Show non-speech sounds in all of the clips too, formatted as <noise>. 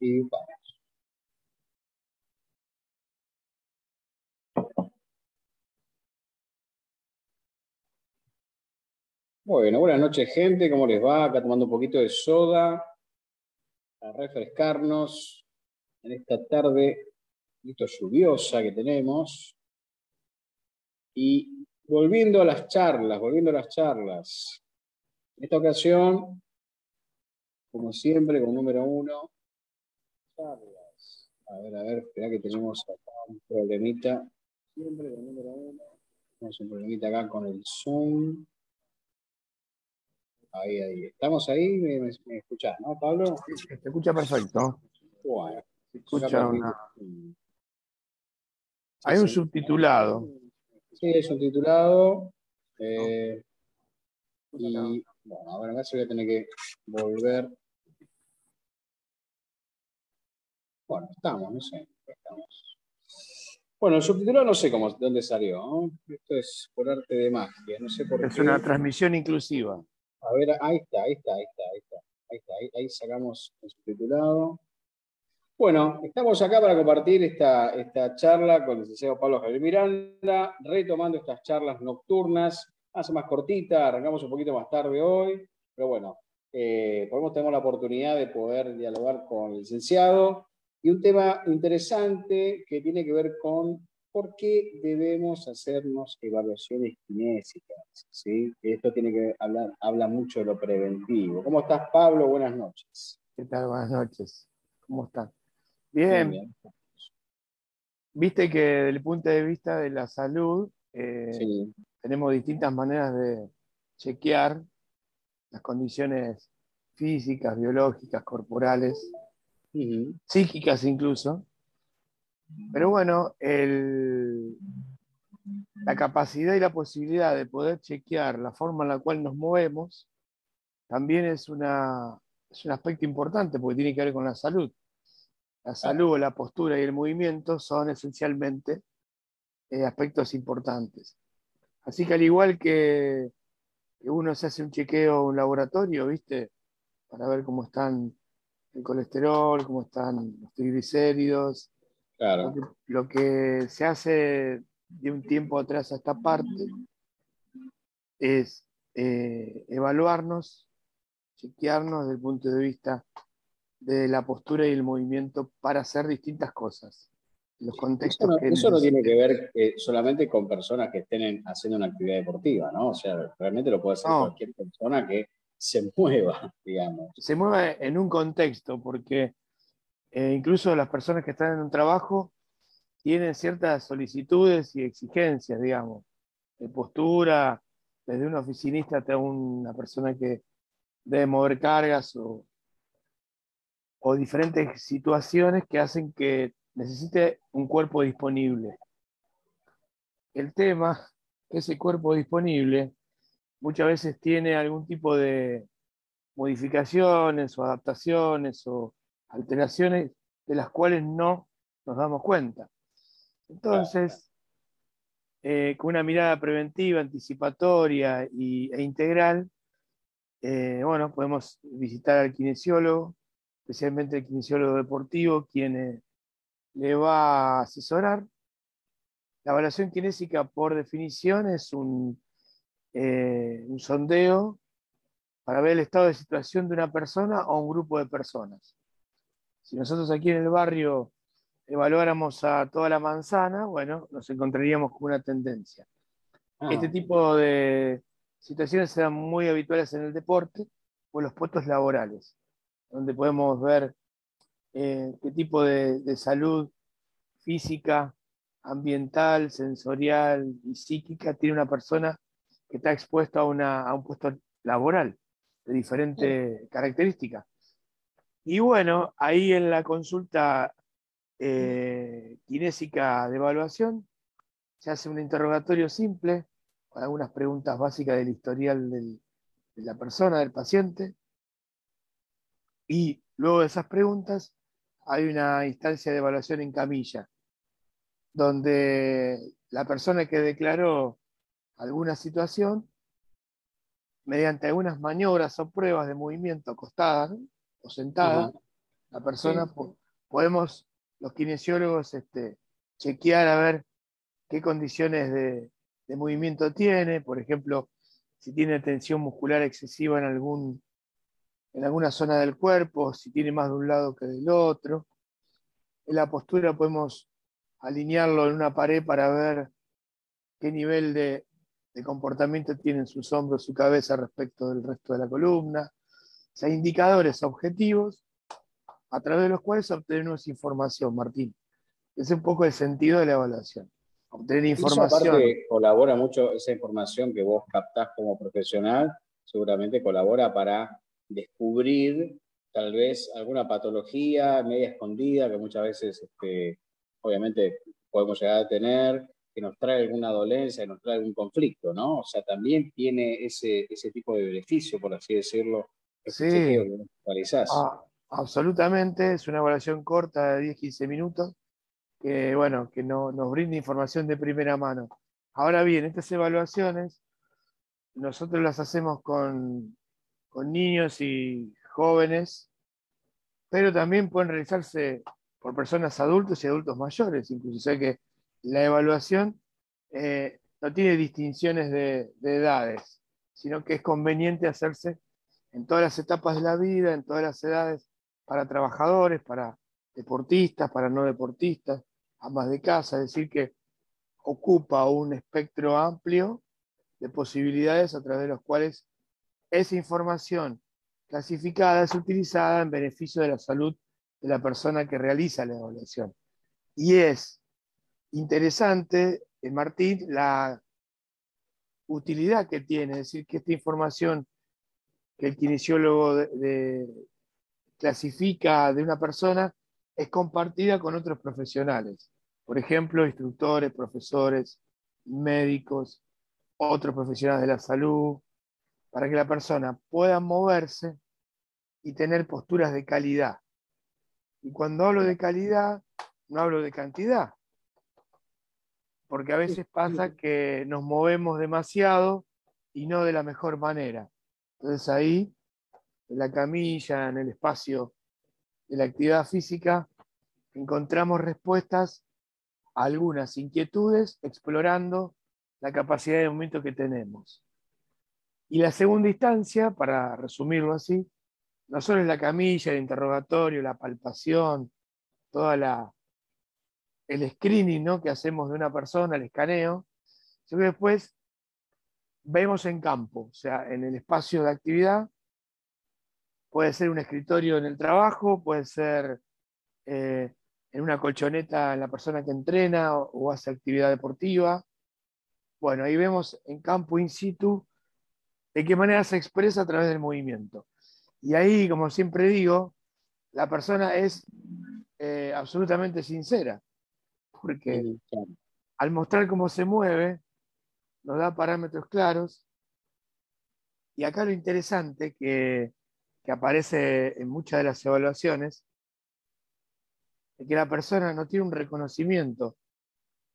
y vamos. Bueno, buenas noches, gente. ¿Cómo les va? Acá tomando un poquito de soda para refrescarnos en esta tarde un poquito lluviosa que tenemos. Y volviendo a las charlas, volviendo a las charlas. En esta ocasión, como siempre, con número uno, charlas. A ver, a ver, espera que tenemos acá un problemita. Siempre con número uno. Tenemos un problemita acá con el Zoom. Ahí, ahí. ¿Estamos ahí? ¿Me, me, me escuchás, no, Pablo? Se escucha perfecto. Bueno. Se escucha una... Hay un subtitulado. Sí, es un titulado. Eh, y bueno, ahora me voy a tener que volver. Bueno, estamos, no sé. Estamos. Bueno, el subtitulado no sé cómo, de dónde salió. ¿no? Esto es por arte de magia, no sé por Es qué. una transmisión inclusiva. A ver, ahí está, ahí está, ahí está, ahí está. Ahí, está, ahí, ahí sacamos el subtitulado. Bueno, estamos acá para compartir esta, esta charla con el licenciado Pablo Javier Miranda, retomando estas charlas nocturnas, hace más cortita, arrancamos un poquito más tarde hoy, pero bueno, eh, menos tenemos la oportunidad de poder dialogar con el licenciado y un tema interesante que tiene que ver con por qué debemos hacernos evaluaciones kinésicas. ¿sí? Esto tiene que hablar, habla mucho de lo preventivo. ¿Cómo estás, Pablo? Buenas noches. ¿Qué tal? Buenas noches. ¿Cómo están? Bien. Bien, Viste que desde el punto de vista de la salud, eh, Sí, tenemos distintas maneras de chequear las condiciones físicas, biológicas, corporales, Psíquicas incluso. Pero bueno, el- la capacidad y la posibilidad de poder chequear la forma en la cual nos movemos también es, una, es un aspecto importante porque tiene que ver con la salud. La salud, la postura y el movimiento son esencialmente eh, aspectos importantes. Así que al igual que, que uno se hace un chequeo en un laboratorio, ¿viste? Para ver cómo están el colesterol, cómo están los triglicéridos, Claro. lo que, lo que se hace de un tiempo atrás a esta parte es eh, evaluarnos, chequearnos desde el punto de vista de la postura y el movimiento para hacer distintas cosas. Los Eso contextos no, que eso no tiene que ver eh, solamente con personas que estén en- haciendo una actividad deportiva, ¿no? O sea, realmente lo puede hacer No. cualquier persona que se mueva, <laughs> digamos. se mueve en un contexto, porque eh, incluso las personas que están en un trabajo tienen ciertas solicitudes y exigencias, digamos, de postura, desde un oficinista hasta una persona que debe mover cargas o, o diferentes situaciones que hacen que necesite un cuerpo disponible. El tema ese cuerpo disponible muchas veces tiene algún tipo de modificaciones o adaptaciones o alteraciones de las cuales no nos damos cuenta. Entonces, eh, con una mirada preventiva, anticipatoria y- e integral, eh, bueno, podemos visitar al kinesiólogo, especialmente el kinesiólogo deportivo, quien eh, le va a asesorar. La evaluación kinésica, por definición, es un, eh, un sondeo para ver el estado de situación de una persona o un grupo de personas. Si nosotros aquí en el barrio evaluáramos a toda la manzana, bueno, nos encontraríamos con una tendencia. Ah, Este tipo de situaciones serán muy habituales en el deporte o en los puestos laborales, donde podemos ver eh, qué tipo de, de salud física, ambiental, sensorial y psíquica tiene una persona que está expuesta a, una- a un puesto laboral de diferente característica. Y bueno, ahí en la consulta eh, kinésica de evaluación se hace un interrogatorio simple con algunas preguntas básicas del historial del- de la persona, del paciente. Y luego de esas preguntas hay una instancia de evaluación en camilla, donde la persona que declaró alguna situación, mediante algunas maniobras o pruebas de movimiento acostada ¿no? o sentada. La persona, podemos, los kinesiólogos, este, chequear a ver qué condiciones de, de movimiento tiene, por ejemplo, si tiene tensión muscular excesiva en, algún, en alguna zona del cuerpo, si tiene más de un lado que del otro. En la postura podemos alinearlo en una pared para ver qué nivel de, comportamiento tienen sus hombros, su cabeza respecto del resto de la columna. O sea, indicadores objetivos a través de los cuales obtenemos información, Martín. Ese es un poco el sentido de la evaluación. Obtener información. colabora mucho esa información que vos captás como profesional, seguramente colabora para descubrir tal vez alguna patología media escondida que muchas veces este, obviamente podemos llegar a tener, que nos trae alguna dolencia, que nos trae algún conflicto, ¿no? O sea, también tiene ese, ese tipo de beneficio, por así decirlo, sí. Ah, absolutamente, es una evaluación corta de 10-15 minutos, que, bueno, que no, nos brinda información de primera mano. Ahora bien, estas evaluaciones nosotros las hacemos con, con niños y jóvenes, pero también pueden realizarse por personas adultos y adultos mayores, incluso. Sea que la evaluación eh, no tiene distinciones de, edades, sino que es conveniente hacerse en todas las etapas de la vida, en todas las edades, para trabajadores, para deportistas, para no deportistas, amas de casa, es decir, que ocupa un espectro amplio de posibilidades a través de los cuales esa información clasificada es utilizada en beneficio de la salud de la persona que realiza la evaluación. Y es interesante, eh, Martín, la utilidad que tiene, es decir, que esta información que el kinesiólogo clasifica de una persona es compartida con otros profesionales. Por ejemplo, instructores, profesores, médicos, otros profesionales de la salud, para que la persona pueda moverse y tener posturas de calidad. Y cuando hablo de calidad, no hablo de cantidad. Porque a veces pasa que nos movemos demasiado y no de la mejor manera. Entonces ahí, en la camilla, en el espacio de la actividad física, encontramos respuestas a algunas inquietudes explorando la capacidad de movimiento que tenemos. Y la segunda instancia, para resumirlo así, no solo es la camilla, el interrogatorio, la palpación, toda la el screening ¿no? que hacemos de una persona, el escaneo, sino que después vemos en campo, o sea, en el espacio de actividad, puede ser un escritorio en el trabajo, puede ser eh, en una colchoneta la persona que entrena o, o hace actividad deportiva. Bueno, ahí vemos en campo in situ de qué manera se expresa a través del movimiento. Y ahí, como siempre digo, la persona es eh, absolutamente sincera, porque al mostrar cómo se mueve, nos da parámetros claros. Y acá lo interesante que, aparece en muchas de las evaluaciones es que la persona no tiene un reconocimiento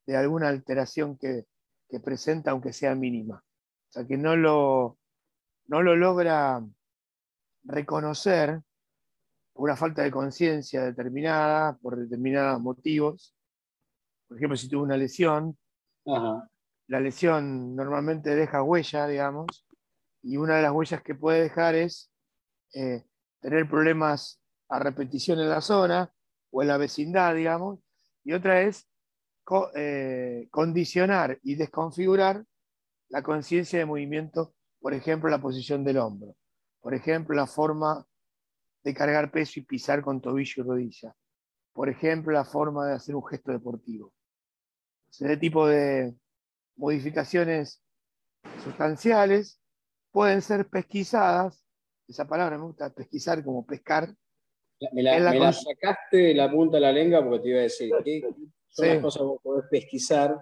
de alguna alteración que, que presenta, aunque sea mínima. O sea, que no lo, no lo logra reconocer una falta de conciencia determinada, por determinados motivos. Por ejemplo, si tuvo una lesión, la lesión normalmente deja huella, digamos, y una de las huellas que puede dejar es eh, tener problemas a repetición en la zona o en la vecindad, digamos, y otra es eh, condicionar y desconfigurar la conciencia de movimiento, por ejemplo, la posición del hombro. Por ejemplo, la forma de cargar peso y pisar con tobillo y rodilla. Por ejemplo, la forma de hacer un gesto deportivo. Ese tipo de modificaciones sustanciales pueden ser pesquisadas. Esa palabra me gusta, pesquisar como pescar. Me la, sacaste de la punta de la lengua porque te iba a decir, ¿qué son las cosas que vos podés pesquisar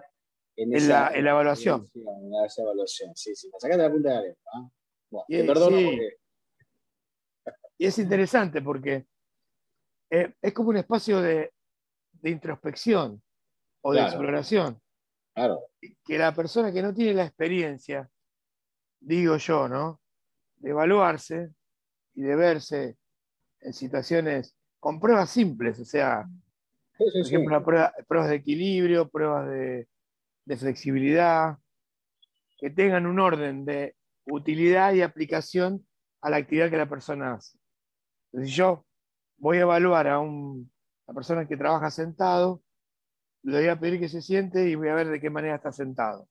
en, esa, la, evaluación? En, esa evaluación, sí, sí. La sacaste de la punta de la lengua. Bueno, te perdono porque y es interesante porque eh, es como un espacio de, introspección o de exploración. Claro. Que la persona que no tiene la experiencia, digo yo, ¿no? De evaluarse y de verse en situaciones con pruebas simples, o sea, por ejemplo, pruebas de equilibrio, pruebas de, de flexibilidad, que tengan un orden de utilidad y aplicación a la actividad que la persona hace. Entonces, si yo voy a evaluar a una persona que trabaja sentado, le voy a pedir que se siente y voy a ver de qué manera está sentado.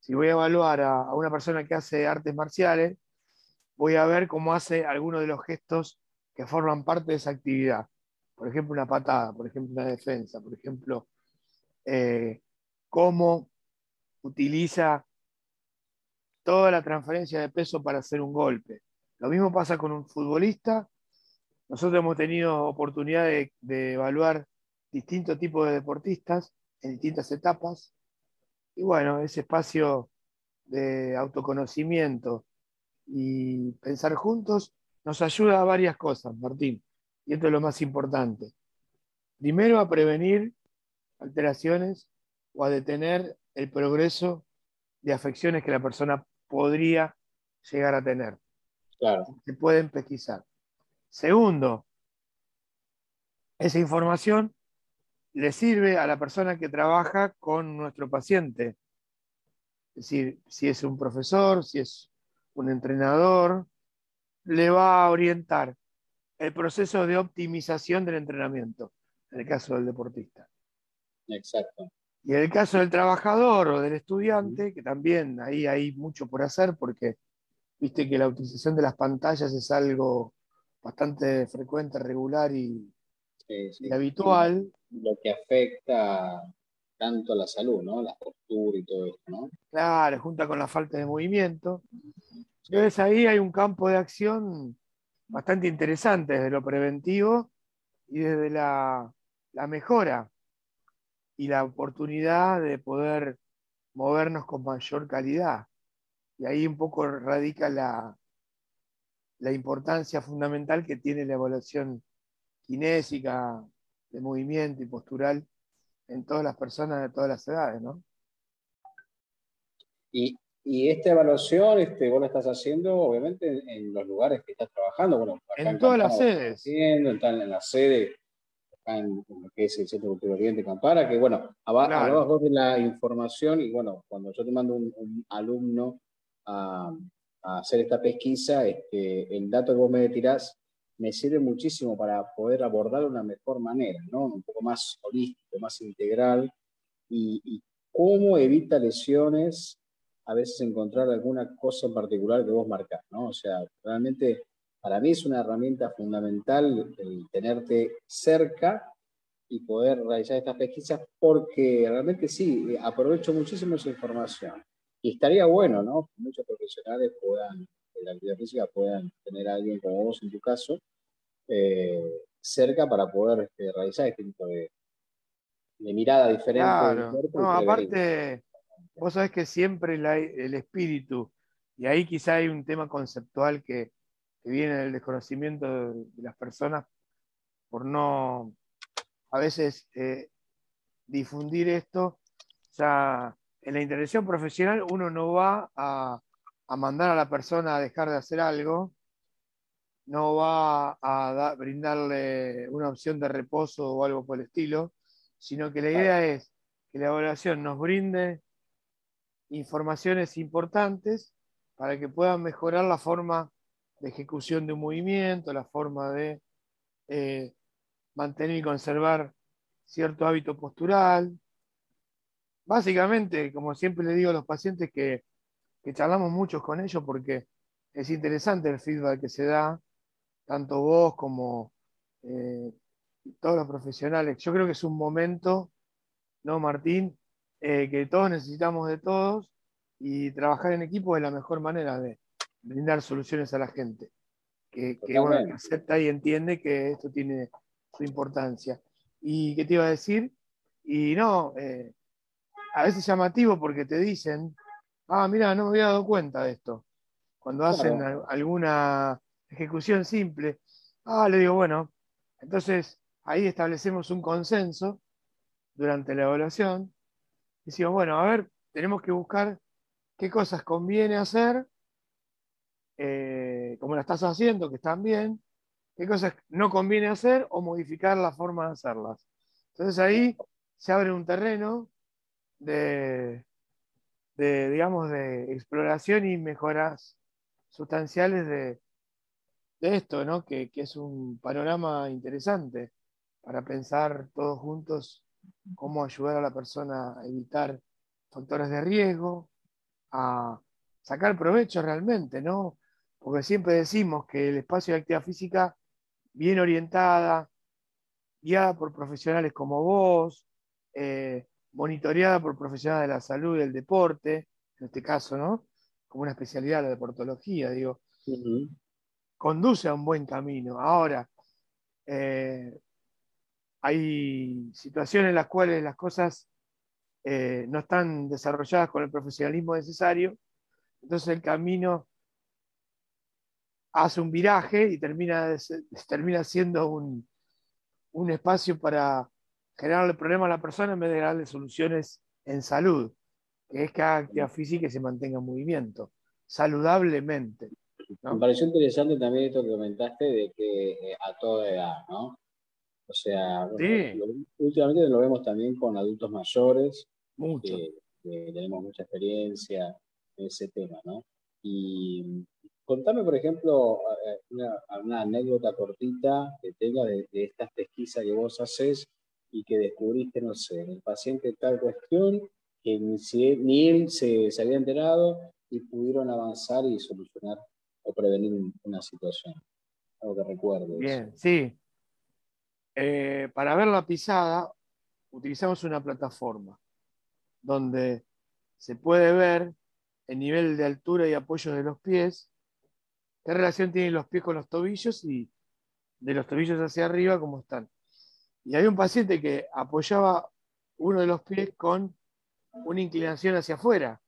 Si voy a evaluar a, una persona que hace artes marciales, voy a ver cómo hace algunos de los gestos que forman parte de esa actividad. Por ejemplo, una patada, por ejemplo, una defensa, por ejemplo, eh, cómo utiliza toda la transferencia de peso para hacer un golpe. Lo mismo pasa con un futbolista. Nosotros hemos tenido oportunidad de, evaluar distintos tipos de deportistas en distintas etapas. Y bueno, ese espacio de autoconocimiento y pensar juntos nos ayuda a varias cosas, Martín. Y esto es lo más importante. Primero, a prevenir alteraciones o a detener el progreso de afecciones que la persona podría llegar a tener. Claro. Se pueden pesquisar. Segundo, esa información le sirve a la persona que trabaja con nuestro paciente. Es decir, si es un profesor, si es un entrenador, le va a orientar el proceso de optimización del entrenamiento, en el caso del deportista. Exacto. Y en el caso del trabajador o del estudiante, que también ahí hay mucho por hacer porque viste que la utilización de las pantallas es algo bastante frecuente, regular y, habitual. Lo que afecta tanto a la salud, ¿no? La postura y todo esto, ¿no? Claro, junta con la falta de movimiento. Entonces ahí hay un campo de acción bastante interesante desde lo preventivo y desde la, la mejora y la oportunidad de poder movernos con mayor calidad. Y ahí un poco radica la, la importancia fundamental que tiene la evaluación kinésica, de movimiento y postural en todas las personas de todas las edades, ¿no? Y, esta evaluación, este, vos la estás haciendo, obviamente, en, los lugares que estás trabajando. Bueno, en, todas las sedes. en, en la sede en, lo que es el Centro Cultural Oriente Campara, que bueno, hablabas vos de la información y bueno, cuando yo te mando un, alumno a, hacer esta pesquisa, este, el dato que vos me tirás me sirve muchísimo para poder abordarlo de una mejor manera, ¿no? Un poco más holístico, más integral y, cómo evita lesiones, a veces encontrar alguna cosa en particular que vos marcás, ¿no? O sea, realmente para mí es una herramienta fundamental el tenerte cerca y poder realizar estas pesquisas porque realmente sí, aprovecho muchísimo esa información. Y estaría bueno, ¿no? Muchos profesionales puedan, en la actividad física, puedan tener a alguien como vos en tu caso, eh, cerca para poder este, realizar este tipo de, mirada diferente. Claro. No, aparte, vos sabés que siempre el espíritu, y ahí quizá hay un tema conceptual que, que viene del desconocimiento de, las personas por no a veces eh, difundir esto. O sea, en la intervención profesional uno no va a, mandar a la persona a dejar de hacer algo, no va a brindarle una opción de reposo o algo por el estilo, sino que la idea es que la evaluación nos brinde informaciones importantes para que puedan mejorar la forma de ejecución de un movimiento, la forma de eh, mantener y conservar cierto hábito postural. Básicamente, como siempre le digo a los pacientes que, charlamos mucho con ellos porque es interesante el feedback que se da, tanto vos como eh, todos los profesionales. Yo creo que es un momento, ¿no, Martín? Eh, que todos necesitamos de todos y trabajar en equipo es la mejor manera de, brindar soluciones a la gente, que, acepta y entiende que esto tiene su importancia. ¿Y qué te iba a decir? Y no, eh, a veces llamativo porque te dicen, ah, mira, no me había dado cuenta de esto. Cuando hacen alguna ejecución simple, ah, le digo, bueno, entonces ahí establecemos un consenso durante la evaluación. Decimos, bueno, a ver, tenemos que buscar qué cosas conviene hacer eh, como la estás haciendo, que están bien, qué cosas no conviene hacer o modificar la forma de hacerlas. Entonces ahí se abre un terreno de, digamos, de exploración y mejoras sustanciales de, esto, ¿no? que, que es un panorama interesante para pensar todos juntos cómo ayudar a la persona a evitar factores de riesgo, a sacar provecho realmente, ¿no? Porque siempre decimos que el espacio de actividad física bien orientada, guiada por profesionales como vos, eh, monitoreada por profesionales de la salud y del deporte, en este caso, ¿no? Como una especialidad de la deportología, digo, conduce a un buen camino. Ahora, eh, hay situaciones en las cuales las cosas eh, no están desarrolladas con el profesionalismo necesario, entonces el camino hace un viraje y termina, termina siendo un, un espacio para generarle problemas a la persona en vez de darle soluciones en salud, que es que haga actividad física y se mantenga en movimiento, saludablemente. Me pareció interesante también esto que comentaste de que eh, a toda edad, ¿no? O sea, últimamente lo vemos también con adultos mayores, Mucho. Que, tenemos mucha experiencia en ese tema, ¿no? Y contame, por ejemplo, una, anécdota cortita que tenga de, estas pesquisas que vos haces y que descubriste, no sé, en el paciente tal cuestión, que ni, él se, se, había enterado y pudieron avanzar y solucionar prevenir una situación. Algo que recuerdo. Bien, sí. Eh, para ver la pisada utilizamos una plataforma donde se puede ver el nivel de altura y apoyo de los pies, qué relación tienen los pies con los tobillos y de los tobillos hacia arriba cómo están. Y hay un paciente que apoyaba uno de los pies con una inclinación hacia afuera.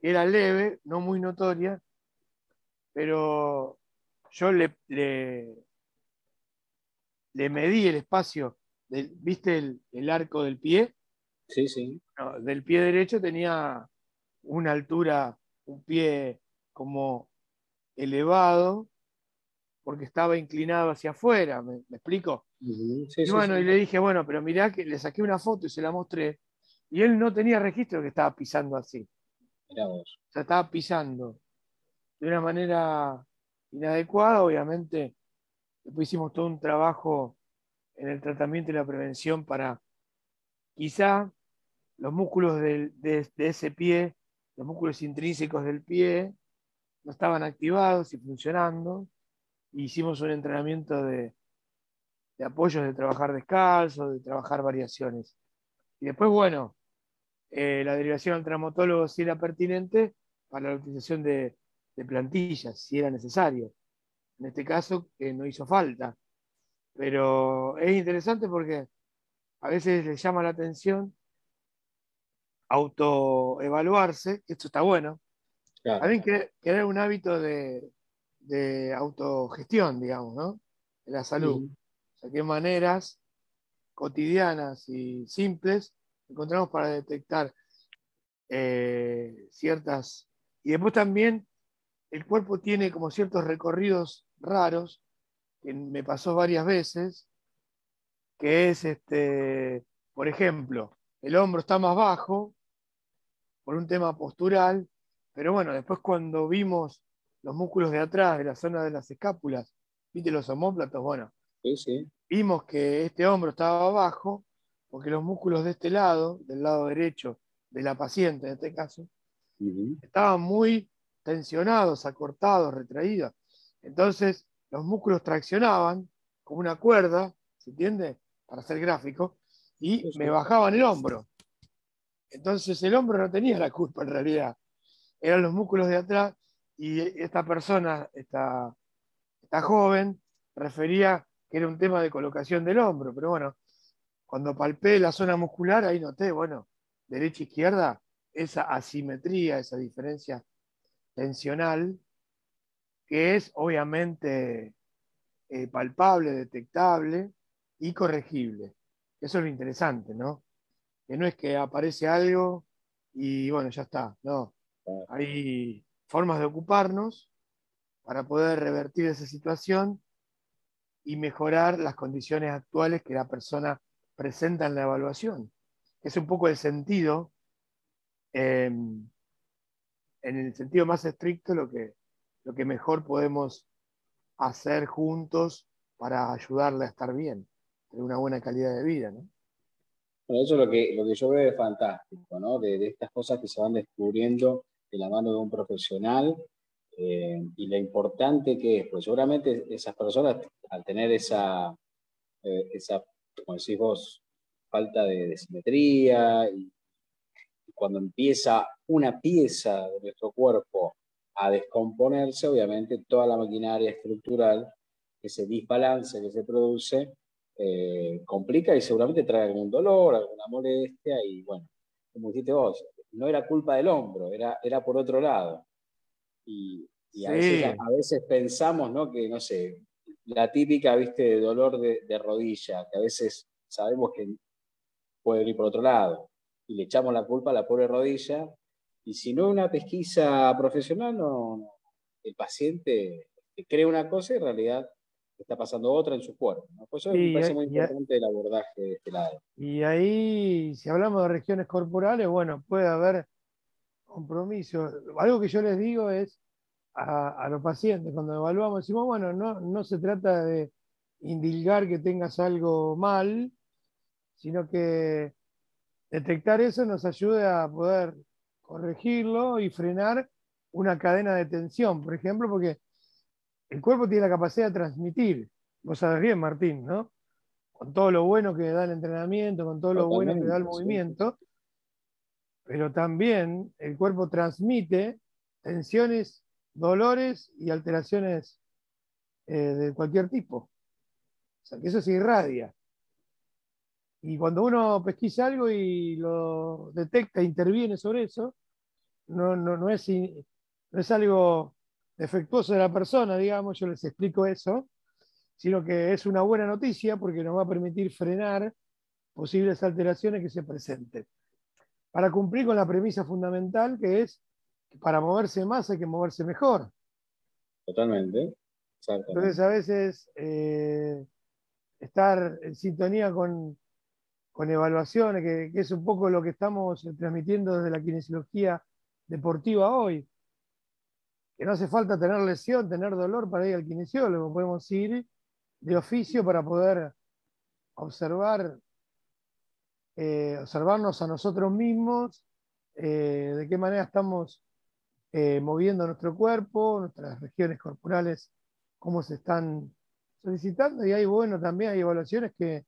Era leve, no muy notoria, pero yo le, le medí el espacio, ¿viste el, arco del pie? Sí, sí. del pie derecho tenía una altura, un pie como elevado, porque estaba inclinado hacia afuera, ¿me, explico? y bueno, y le dije, bueno, pero mirá que le saqué una foto y se la mostré, y él no tenía registro que estaba pisando así. Mirá vos. O sea, estaba pisando de una manera inadecuada, obviamente Después hicimos todo un trabajo en el tratamiento y la prevención para quizá los músculos de, ese pie, los músculos intrínsecos del pie, no estaban activados y funcionando. hicimos un entrenamiento de, de apoyos de trabajar descalzo, de trabajar variaciones. Y después, bueno, eh, la derivación al traumatólogo sí era pertinente para la utilización de plantillas, si era necesario en este caso que no hizo falta. Pero es interesante porque a veces le llama la atención autoevaluarse, esto está bueno. También crear un hábito de, autogestión, digamos, ¿no? De la salud. O sea, qué maneras cotidianas y simples encontramos para detectar eh, ciertas... Y después también el cuerpo tiene como ciertos recorridos raros, que me pasó varias veces, que es, este, por ejemplo, el hombro está más bajo por un tema postural, pero bueno, después cuando vimos los músculos de atrás, de la zona de las escápulas, viste los homóplatos, bueno, vimos que este hombro estaba abajo, porque los músculos de este lado, del lado derecho de la paciente en este caso, estaban muy tensionados, acortados, retraídos. Entonces, los músculos traccionaban como una cuerda, ¿se entiende? Para hacer gráfico, y me bajaban el hombro. Entonces, el hombro no tenía la culpa en realidad. Eran los músculos de atrás, y esta persona, esta, esta joven, refería que era un tema de colocación del hombro, pero bueno, cuando palpé la zona muscular, ahí noté, bueno, derecha e izquierda, esa asimetría, esa diferencia tensional, que es obviamente eh, palpable, detectable y corregible. Eso es lo interesante, ¿no? Que no es que aparece algo y bueno, ya está, no. Hay formas de ocuparnos para poder revertir esa situación y mejorar las condiciones actuales que la persona presenta en la evaluación. Es un poco el sentido, em, en el sentido más estricto, lo que, lo que mejor podemos hacer juntos para ayudarle a estar bien, tener una buena calidad de vida. ¿no? Bueno, eso es lo que, lo que yo veo es fantástico, ¿no? De, de estas cosas que se van descubriendo de la mano de un profesional eh, y lo importante que es, pues seguramente esas personas, al tener esa, eh, esa como decís vos, falta de, simetría, y, cuando empieza una pieza de nuestro cuerpo a descomponerse, obviamente toda la maquinaria estructural, ese desbalance que se produce, eh, complica y seguramente trae algún dolor, alguna molestia, y bueno, como dijiste vos, no era culpa del hombro, era, era por otro lado. Y, a, veces, pensamos, ¿no? Que, no sé, la típica, viste, de dolor de, rodilla, que a veces sabemos que puede ir por otro lado, y le echamos la culpa a la pobre rodilla, y si no es una pesquisa profesional, no, el paciente cree una cosa y en realidad está pasando otra en su cuerpo. Por eso me parece muy importante el abordaje de este lado. Y ahí, si hablamos de regiones corporales, bueno, puede haber compromiso. Algo que yo les digo es a, los pacientes, cuando evaluamos, decimos, bueno, no, no se trata de indilgar que tengas algo mal, sino que detectar eso nos ayude a poder corregirlo y frenar una cadena de tensión, por ejemplo, porque el cuerpo tiene la capacidad de transmitir, vos sabes bien, Martín, ¿no? Con todo lo bueno que da el entrenamiento, con todo lo bueno que da el movimiento, pero también el cuerpo transmite tensiones, dolores y alteraciones eh, de cualquier tipo. O sea, que eso se irradia. Y cuando uno pesquisa algo y lo detecta, e interviene sobre eso, no, no, no, es, no es algo defectuoso de la persona, digamos, yo les explico eso, sino que es una buena noticia porque nos va a permitir frenar posibles alteraciones que se presenten. Para cumplir con la premisa fundamental que es que para moverse más hay que moverse mejor. Totalmente. Entonces a veces eh, estar en sintonía con, evaluaciones, que, es un poco lo que estamos transmitiendo desde la kinesiología deportiva hoy, que no hace falta tener lesión, tener dolor para ir al kinesiólogo, podemos ir de oficio para poder observar, eh, observarnos a nosotros mismos, eh, de qué manera estamos eh, moviendo nuestro cuerpo, nuestras regiones corporales, cómo se están solicitando, y hay, bueno, también hay evaluaciones que,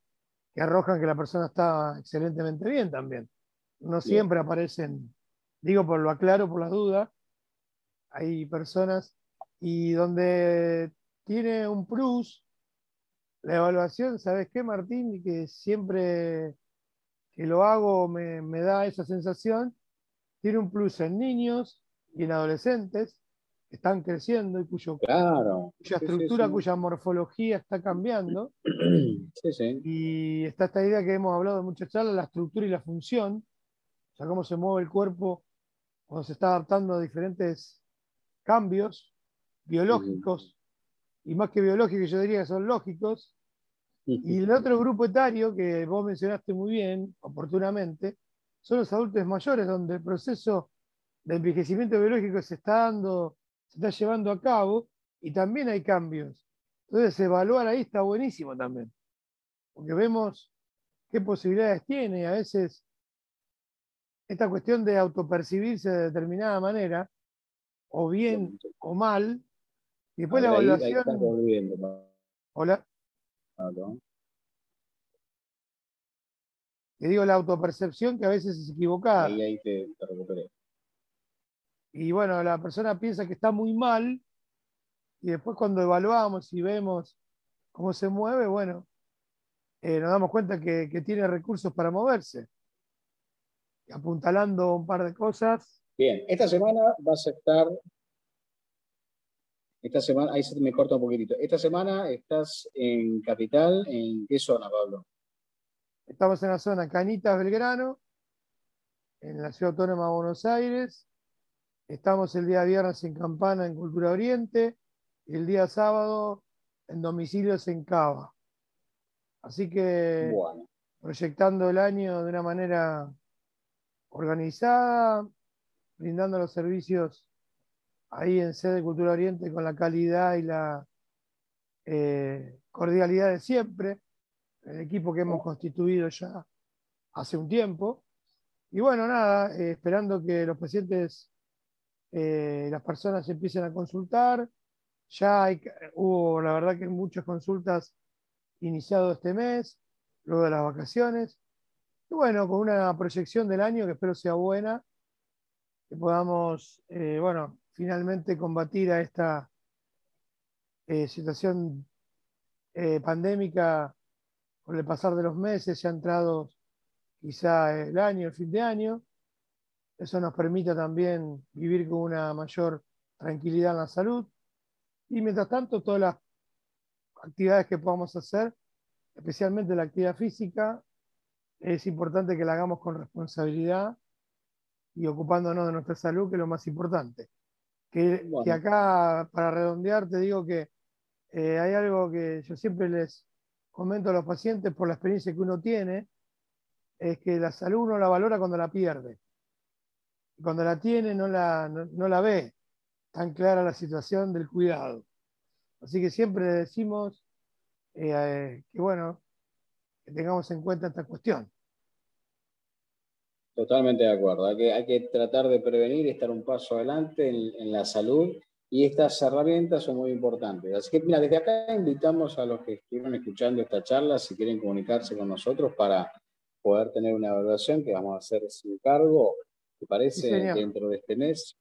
arrojan que la persona está excelentemente bien también. No siempre aparecen, digo por lo aclaro, por las dudas, hay personas y donde tiene un plus la evaluación, ¿sabes qué, Martín? Que siempre que lo hago me, da esa sensación, tiene un plus en niños y en adolescentes que están creciendo y cuyo, cuya estructura, cuya morfología está cambiando. <clears throat> Y está esta idea que hemos hablado en muchas charlas, la estructura y la función, o sea, cómo se mueve el cuerpo cuando se está adaptando a diferentes cambios biológicos, y más que biológicos, yo diría que son lógicos. Y el otro grupo etario que vos mencionaste muy bien, oportunamente, son los adultos mayores, donde el proceso de envejecimiento biológico se está dando, está llevando a cabo y también hay cambios. Entonces, evaluar ahí está buenísimo también, porque vemos qué posibilidades tiene. A veces, esta cuestión de autopercibirse de determinada manera o bien o mal. Y después la evaluación. Hola. Te digo la autopercepción que a veces es equivocada. Ahí, ahí te, recuperé. Y bueno, la persona piensa que está muy mal y después cuando evaluamos y vemos cómo se mueve, bueno, eh, nos damos cuenta que, que, tiene recursos para moverse. Apuntalando un par de cosas, Bien, esta semana vas a estar. Esta semana, ahí se me corta un poquitito. Esta semana estás en Capital, ¿en qué zona, Pablo? Estamos en la zona Canitas Belgrano, en la Ciudad Autónoma de Buenos Aires. Estamos el día viernes en Campana, en Cultura Oriente. y el día sábado en domicilios en Cava. Así que proyectando el año de una manera organizada, brindando los servicios ahí en sede Cultura Oriente con la calidad y la eh, cordialidad de siempre, el equipo que hemos constituido ya hace un tiempo. Y bueno, nada, eh, esperando que los pacientes, eh, las personas empiecen a consultar. Ya hubo, la verdad, que muchas consultas iniciado este mes, luego de las vacaciones. Y bueno, con una proyección del año que espero sea buena, que podamos, eh, bueno, finalmente combatir a esta situación pandémica con el pasar de los meses, ya entrado quizá el año, el fin de año. Eso nos permite también vivir con una mayor tranquilidad en la salud. Y mientras tanto, todas las actividades que podamos hacer, especialmente la actividad física, es importante que la hagamos con responsabilidad y ocupándonos de nuestra salud, que es lo más importante. Que, acá, para redondear, te digo que eh, hay algo que yo siempre les comento a los pacientes por la experiencia que uno tiene, es que la salud uno la valora cuando la pierde. Cuando la tiene no la, no, la ve tan clara la situación del cuidado. Así que siempre decimos eh, que bueno, que tengamos en cuenta esta cuestión. Totalmente de acuerdo. Hay que, hay que tratar de prevenir y estar un paso adelante en, en, la salud y estas herramientas son muy importantes. Así que, mira, desde acá invitamos a los que estuvieron escuchando esta charla, si quieren comunicarse con nosotros para poder tener una evaluación que vamos a hacer sin cargo, ¿te parece? dentro de este mes,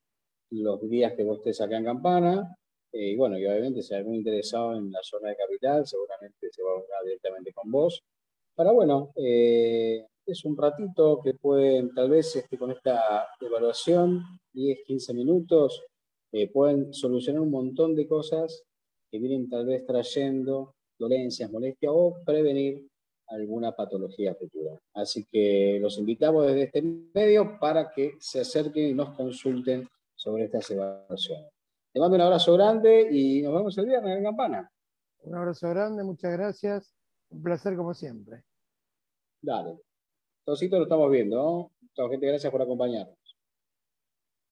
los días que vos estés acá en Campana. Eh, y bueno, y obviamente si hay muy interesado en la zona de capital, seguramente se va a hablar directamente con vos. Para bueno, eh, es un ratito que pueden, tal vez este, con esta evaluación, 10, 15 minutos, eh, pueden solucionar un montón de cosas que vienen tal vez trayendo dolencias, molestias o prevenir alguna patología futura. Así que los invitamos desde este medio para que se acerquen y nos consulten sobre estas evaluaciones. Te mando un abrazo grande y nos vemos el viernes en Campana. Un abrazo grande, muchas gracias. Un placer como siempre. Dale. Tosito lo estamos viendo, ¿no? Gente, gracias por acompañarnos.